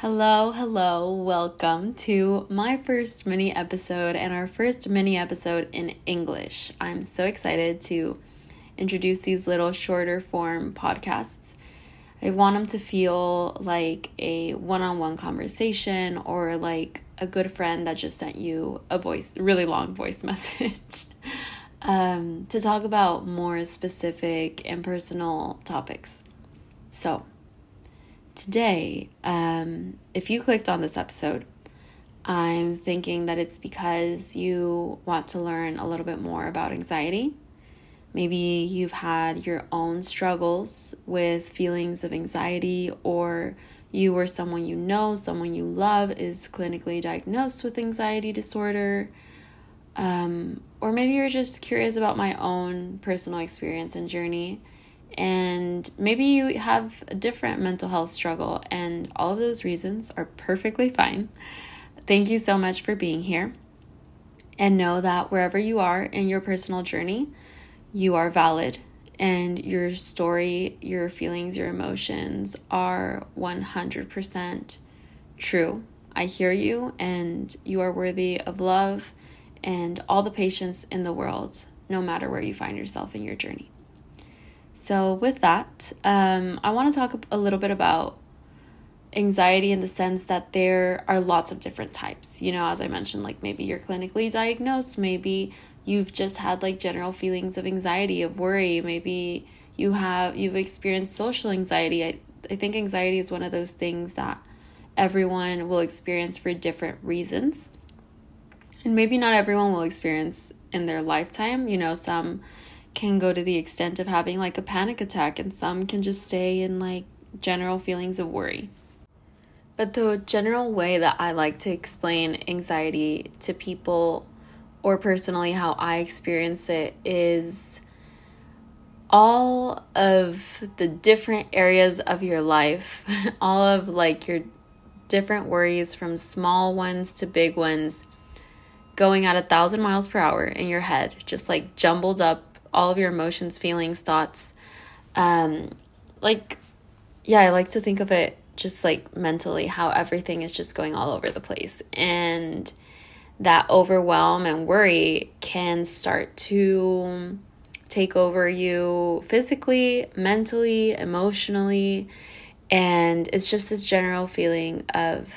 Hello, hello, welcome to my first mini episode and our first mini episode in English. I'm so excited to introduce these little shorter form podcasts. I want them to feel like a one on one conversation or like a good friend that just sent you a voice, really long voice message um, to talk about more specific and personal topics. So, today, um, if you clicked on this episode, I'm thinking that it's because you want to learn a little bit more about anxiety. Maybe you've had your own struggles with feelings of anxiety, or you or someone you know, someone you love, is clinically diagnosed with anxiety disorder. Um, or maybe you're just curious about my own personal experience and journey and maybe you have a different mental health struggle, and all of those reasons are perfectly fine. Thank you so much for being here. And know that wherever you are in your personal journey, you are valid, and your story, your feelings, your emotions are 100% true. I hear you, and you are worthy of love and all the patience in the world, no matter where you find yourself in your journey. So, with that, um, I want to talk a little bit about anxiety in the sense that there are lots of different types. You know, as I mentioned, like maybe you're clinically diagnosed, maybe you've just had like general feelings of anxiety, of worry, maybe you have you've experienced social anxiety. I, I think anxiety is one of those things that everyone will experience for different reasons. And maybe not everyone will experience in their lifetime. You know, some can go to the extent of having like a panic attack, and some can just stay in like general feelings of worry. But the general way that I like to explain anxiety to people, or personally how I experience it, is all of the different areas of your life, all of like your different worries from small ones to big ones going at a thousand miles per hour in your head, just like jumbled up all of your emotions, feelings, thoughts. Um, like, yeah, I like to think of it just like mentally, how everything is just going all over the place. And that overwhelm and worry can start to take over you physically, mentally, emotionally. And it's just this general feeling of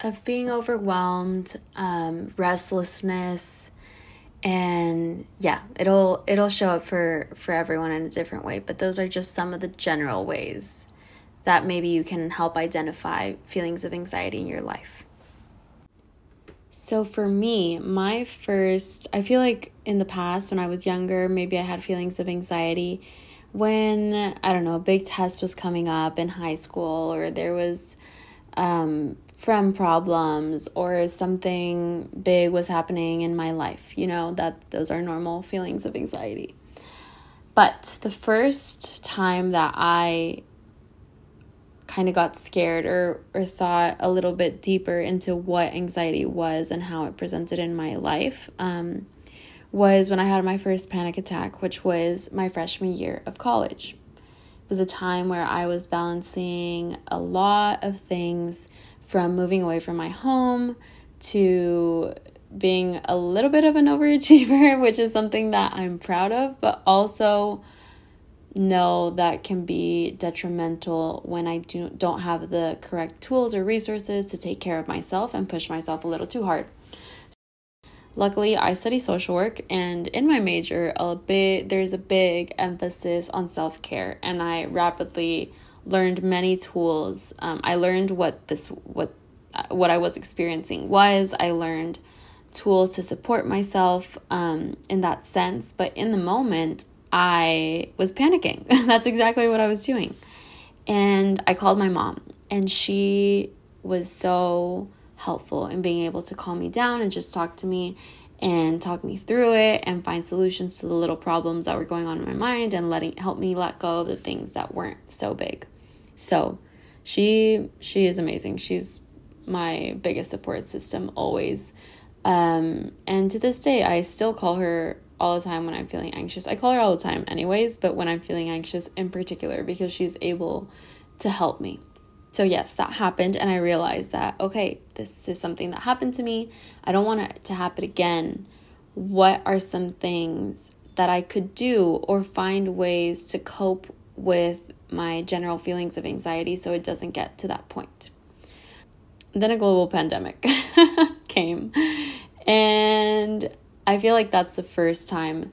of being overwhelmed, um, restlessness, and yeah it'll it'll show up for for everyone in a different way but those are just some of the general ways that maybe you can help identify feelings of anxiety in your life. So for me my first i feel like in the past when i was younger maybe i had feelings of anxiety when i don't know a big test was coming up in high school or there was um, from problems or something big was happening in my life. You know, that those are normal feelings of anxiety. But the first time that I kind of got scared or or thought a little bit deeper into what anxiety was and how it presented in my life um, was when I had my first panic attack, which was my freshman year of college. It was a time where I was balancing a lot of things from moving away from my home to being a little bit of an overachiever, which is something that I'm proud of, but also know that can be detrimental when I do don't have the correct tools or resources to take care of myself and push myself a little too hard. Luckily, I study social work and in my major, a bit there's a big emphasis on self-care and I rapidly learned many tools. Um, I learned what this what uh, what I was experiencing was. I learned tools to support myself um, in that sense. But in the moment, I was panicking. That's exactly what I was doing. And I called my mom, and she was so helpful in being able to calm me down and just talk to me and talk me through it and find solutions to the little problems that were going on in my mind and letting help me let go of the things that weren't so big. So, she she is amazing. She's my biggest support system always. Um, and to this day, I still call her all the time when I'm feeling anxious. I call her all the time, anyways, but when I'm feeling anxious in particular, because she's able to help me. So, yes, that happened, and I realized that, okay, this is something that happened to me. I don't want it to happen again. What are some things that I could do or find ways to cope with my general feelings of anxiety so it doesn't get to that point? Then a global pandemic came, and I feel like that's the first time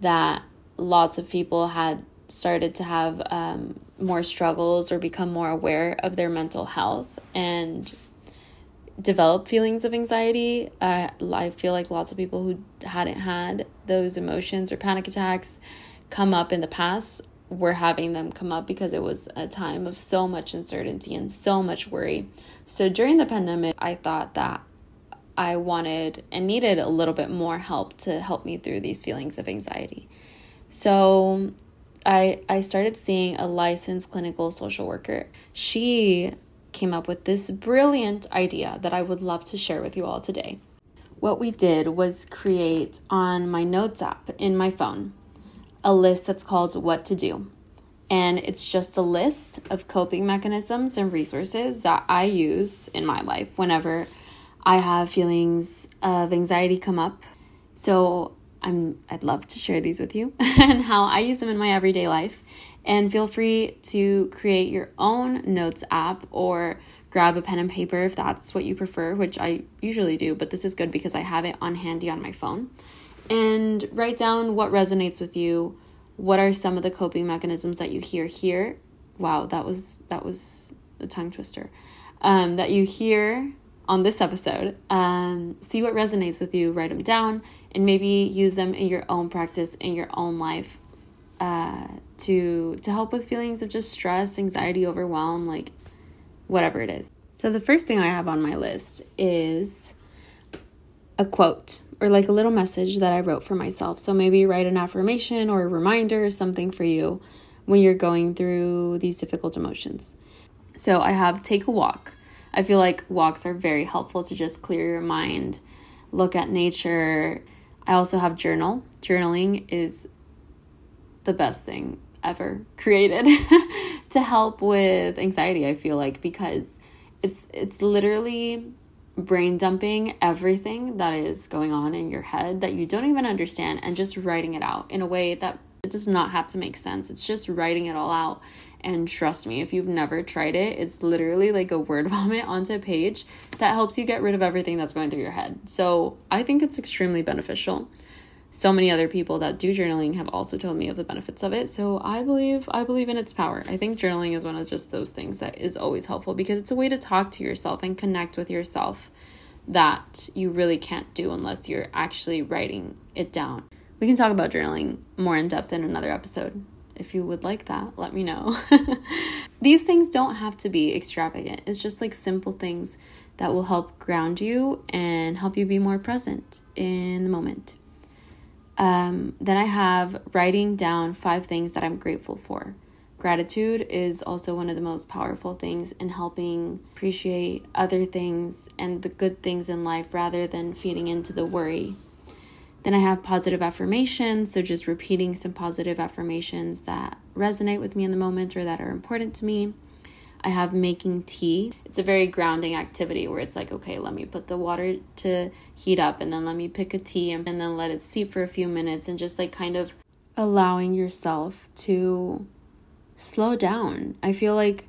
that lots of people had started to have um, more struggles or become more aware of their mental health and develop feelings of anxiety. Uh, I feel like lots of people who hadn't had those emotions or panic attacks come up in the past were having them come up because it was a time of so much uncertainty and so much worry. So during the pandemic, I thought that I wanted and needed a little bit more help to help me through these feelings of anxiety. So I I started seeing a licensed clinical social worker. She came up with this brilliant idea that I would love to share with you all today. What we did was create on my notes app in my phone a list that's called what to do. And it's just a list of coping mechanisms and resources that I use in my life whenever I have feelings of anxiety come up. So I'm I'd love to share these with you and how I use them in my everyday life. And feel free to create your own notes app or grab a pen and paper if that's what you prefer, which I usually do, but this is good because I have it on handy on my phone. And write down what resonates with you. What are some of the coping mechanisms that you hear here? Wow, that was that was a tongue twister. Um, that you hear on this episode. Um, see what resonates with you, write them down, and maybe use them in your own practice, in your own life, uh, to to help with feelings of just stress, anxiety, overwhelm, like whatever it is. So the first thing I have on my list is a quote or like a little message that I wrote for myself. So maybe write an affirmation or a reminder or something for you when you're going through these difficult emotions. So I have take a walk. I feel like walks are very helpful to just clear your mind, look at nature. I also have journal. Journaling is the best thing ever created to help with anxiety, I feel like because it's it's literally brain dumping everything that is going on in your head that you don't even understand and just writing it out in a way that it does not have to make sense. It's just writing it all out and trust me, if you've never tried it, it's literally like a word vomit onto a page that helps you get rid of everything that's going through your head. So I think it's extremely beneficial. So many other people that do journaling have also told me of the benefits of it. So I believe I believe in its power. I think journaling is one of just those things that is always helpful because it's a way to talk to yourself and connect with yourself that you really can't do unless you're actually writing it down. We can talk about journaling more in depth in another episode if you would like that, let me know. These things don't have to be extravagant. It's just like simple things that will help ground you and help you be more present in the moment. Um, then I have writing down five things that I'm grateful for. Gratitude is also one of the most powerful things in helping appreciate other things and the good things in life rather than feeding into the worry then I have positive affirmations, so just repeating some positive affirmations that resonate with me in the moment or that are important to me. I have making tea. It's a very grounding activity where it's like, okay, let me put the water to heat up and then let me pick a tea and, and then let it steep for a few minutes and just like kind of allowing yourself to slow down. I feel like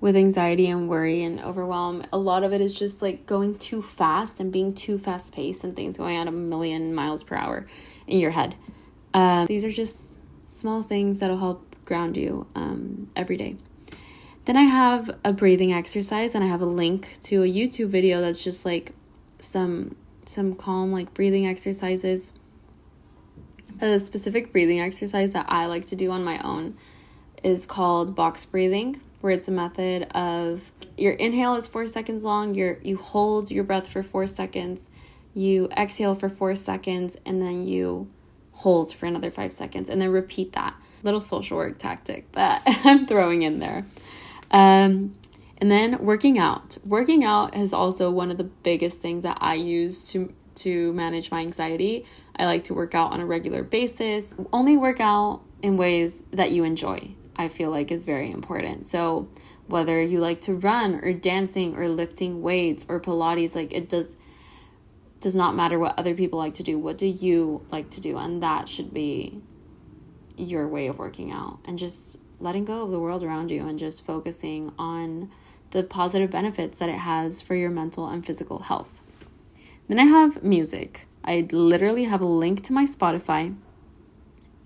with anxiety and worry and overwhelm, a lot of it is just like going too fast and being too fast paced and things going at a million miles per hour in your head. Um, these are just small things that'll help ground you um, every day. Then I have a breathing exercise and I have a link to a YouTube video that's just like some some calm like breathing exercises. A specific breathing exercise that I like to do on my own is called box breathing where it's a method of your inhale is four seconds long, your you hold your breath for four seconds, you exhale for four seconds, and then you hold for another five seconds, and then repeat that little social work tactic that I'm throwing in there. Um, and then working out. Working out is also one of the biggest things that I use to to manage my anxiety. I like to work out on a regular basis. Only work out in ways that you enjoy. I feel like is very important. So, whether you like to run or dancing or lifting weights or pilates like it does does not matter what other people like to do what do you like to do and that should be your way of working out and just letting go of the world around you and just focusing on the positive benefits that it has for your mental and physical health. Then I have music. I literally have a link to my Spotify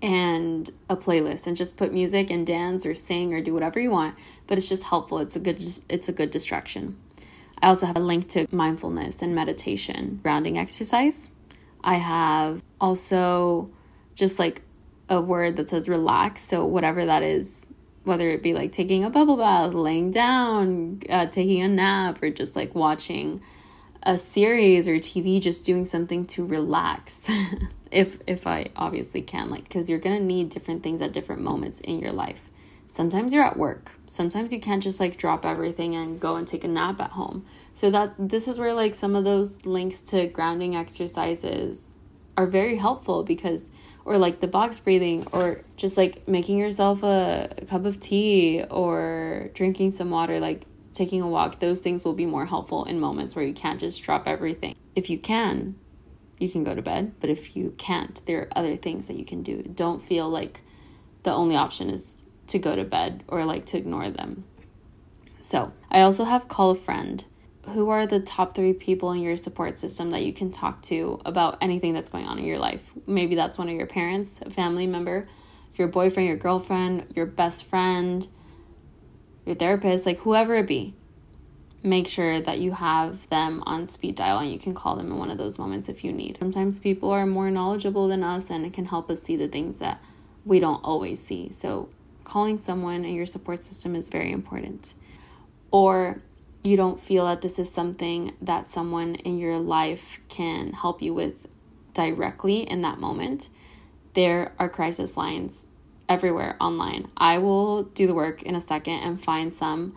and a playlist and just put music and dance or sing or do whatever you want, but it's just helpful. It's a good it's a good distraction. I also have a link to mindfulness and meditation, grounding exercise. I have also just like a word that says relax. So, whatever that is, whether it be like taking a bubble bath, laying down, uh, taking a nap, or just like watching a series or TV, just doing something to relax. if if I obviously can, like, because you're gonna need different things at different moments in your life. Sometimes you're at work. Sometimes you can't just like drop everything and go and take a nap at home. So that's this is where like some of those links to grounding exercises are very helpful because or like the box breathing or just like making yourself a, a cup of tea or drinking some water like taking a walk those things will be more helpful in moments where you can't just drop everything. If you can you can go to bed but if you can't there are other things that you can do. Don't feel like the only option is to go to bed or like to ignore them. So i also have call a friend who are the top three people in your support system that you can talk to about anything that's going on in your life? Maybe that's one of your parents, a family member, your boyfriend, your girlfriend, your best friend, your therapist, like whoever it be. Make sure that you have them on speed dial and you can call them in one of those moments if you need. Sometimes people are more knowledgeable than us and it can help us see the things that we don't always see. So, calling someone in your support system is very important. Or you don't feel that this is something that someone in your life can help you with directly in that moment, there are crisis lines everywhere online. I will do the work in a second and find some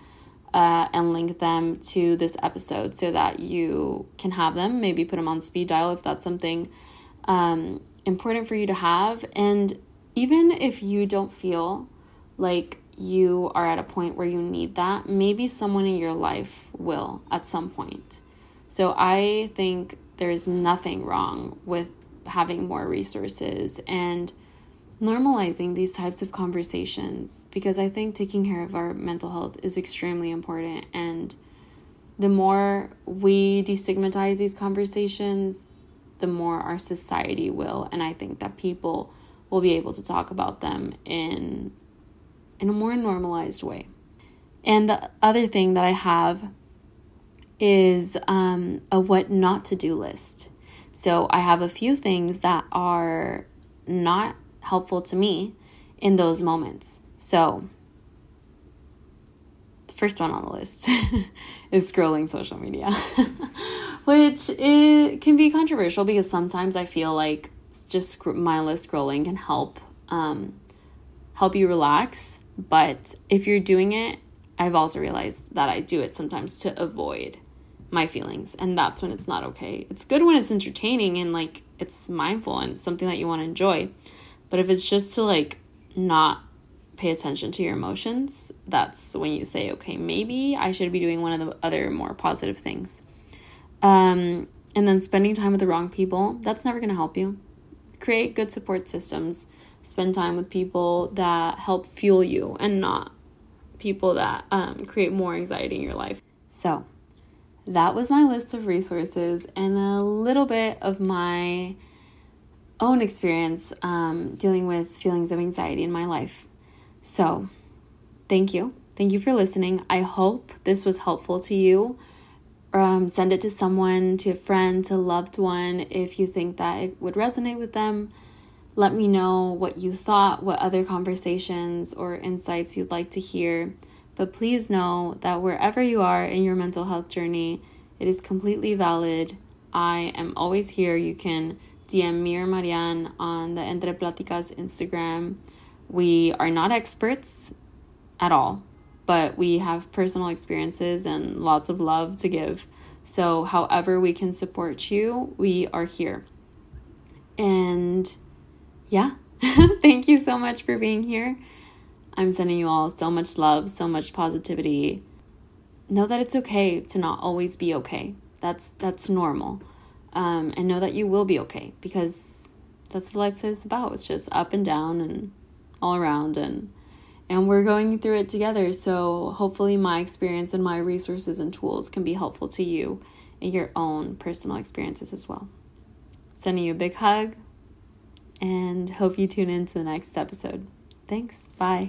uh, and link them to this episode so that you can have them. Maybe put them on speed dial if that's something um, important for you to have. And even if you don't feel like you are at a point where you need that, maybe someone in your life will at some point. So I think there's nothing wrong with having more resources and normalizing these types of conversations because I think taking care of our mental health is extremely important. And the more we destigmatize these conversations, the more our society will. And I think that people will be able to talk about them in in a more normalized way. And the other thing that I have is um, a what not to do list. So I have a few things that are not helpful to me in those moments. So the first one on the list is scrolling social media, which it can be controversial because sometimes I feel like just mindless scrolling can help um, help you relax but if you're doing it, I've also realized that I do it sometimes to avoid my feelings, and that's when it's not okay. It's good when it's entertaining and like it's mindful and something that you want to enjoy. But if it's just to like not pay attention to your emotions, that's when you say, okay, maybe I should be doing one of the other more positive things. Um, and then spending time with the wrong people, that's never going to help you. Create good support systems spend time with people that help fuel you and not people that um, create more anxiety in your life. So, that was my list of resources and a little bit of my own experience um, dealing with feelings of anxiety in my life. So, thank you. Thank you for listening. I hope this was helpful to you. Um, send it to someone, to a friend, to a loved one if you think that it would resonate with them. Let me know what you thought, what other conversations or insights you'd like to hear. But please know that wherever you are in your mental health journey, it is completely valid. I am always here. You can DM me or Marianne on the Entre Platicas Instagram. We are not experts at all, but we have personal experiences and lots of love to give. So, however, we can support you, we are here. And yeah, thank you so much for being here. I'm sending you all so much love, so much positivity. Know that it's okay to not always be okay. That's that's normal. Um, and know that you will be okay because that's what life is about. It's just up and down and all around and and we're going through it together. So hopefully my experience and my resources and tools can be helpful to you in your own personal experiences as well. Sending you a big hug and hope you tune in to the next episode. Thanks. Bye.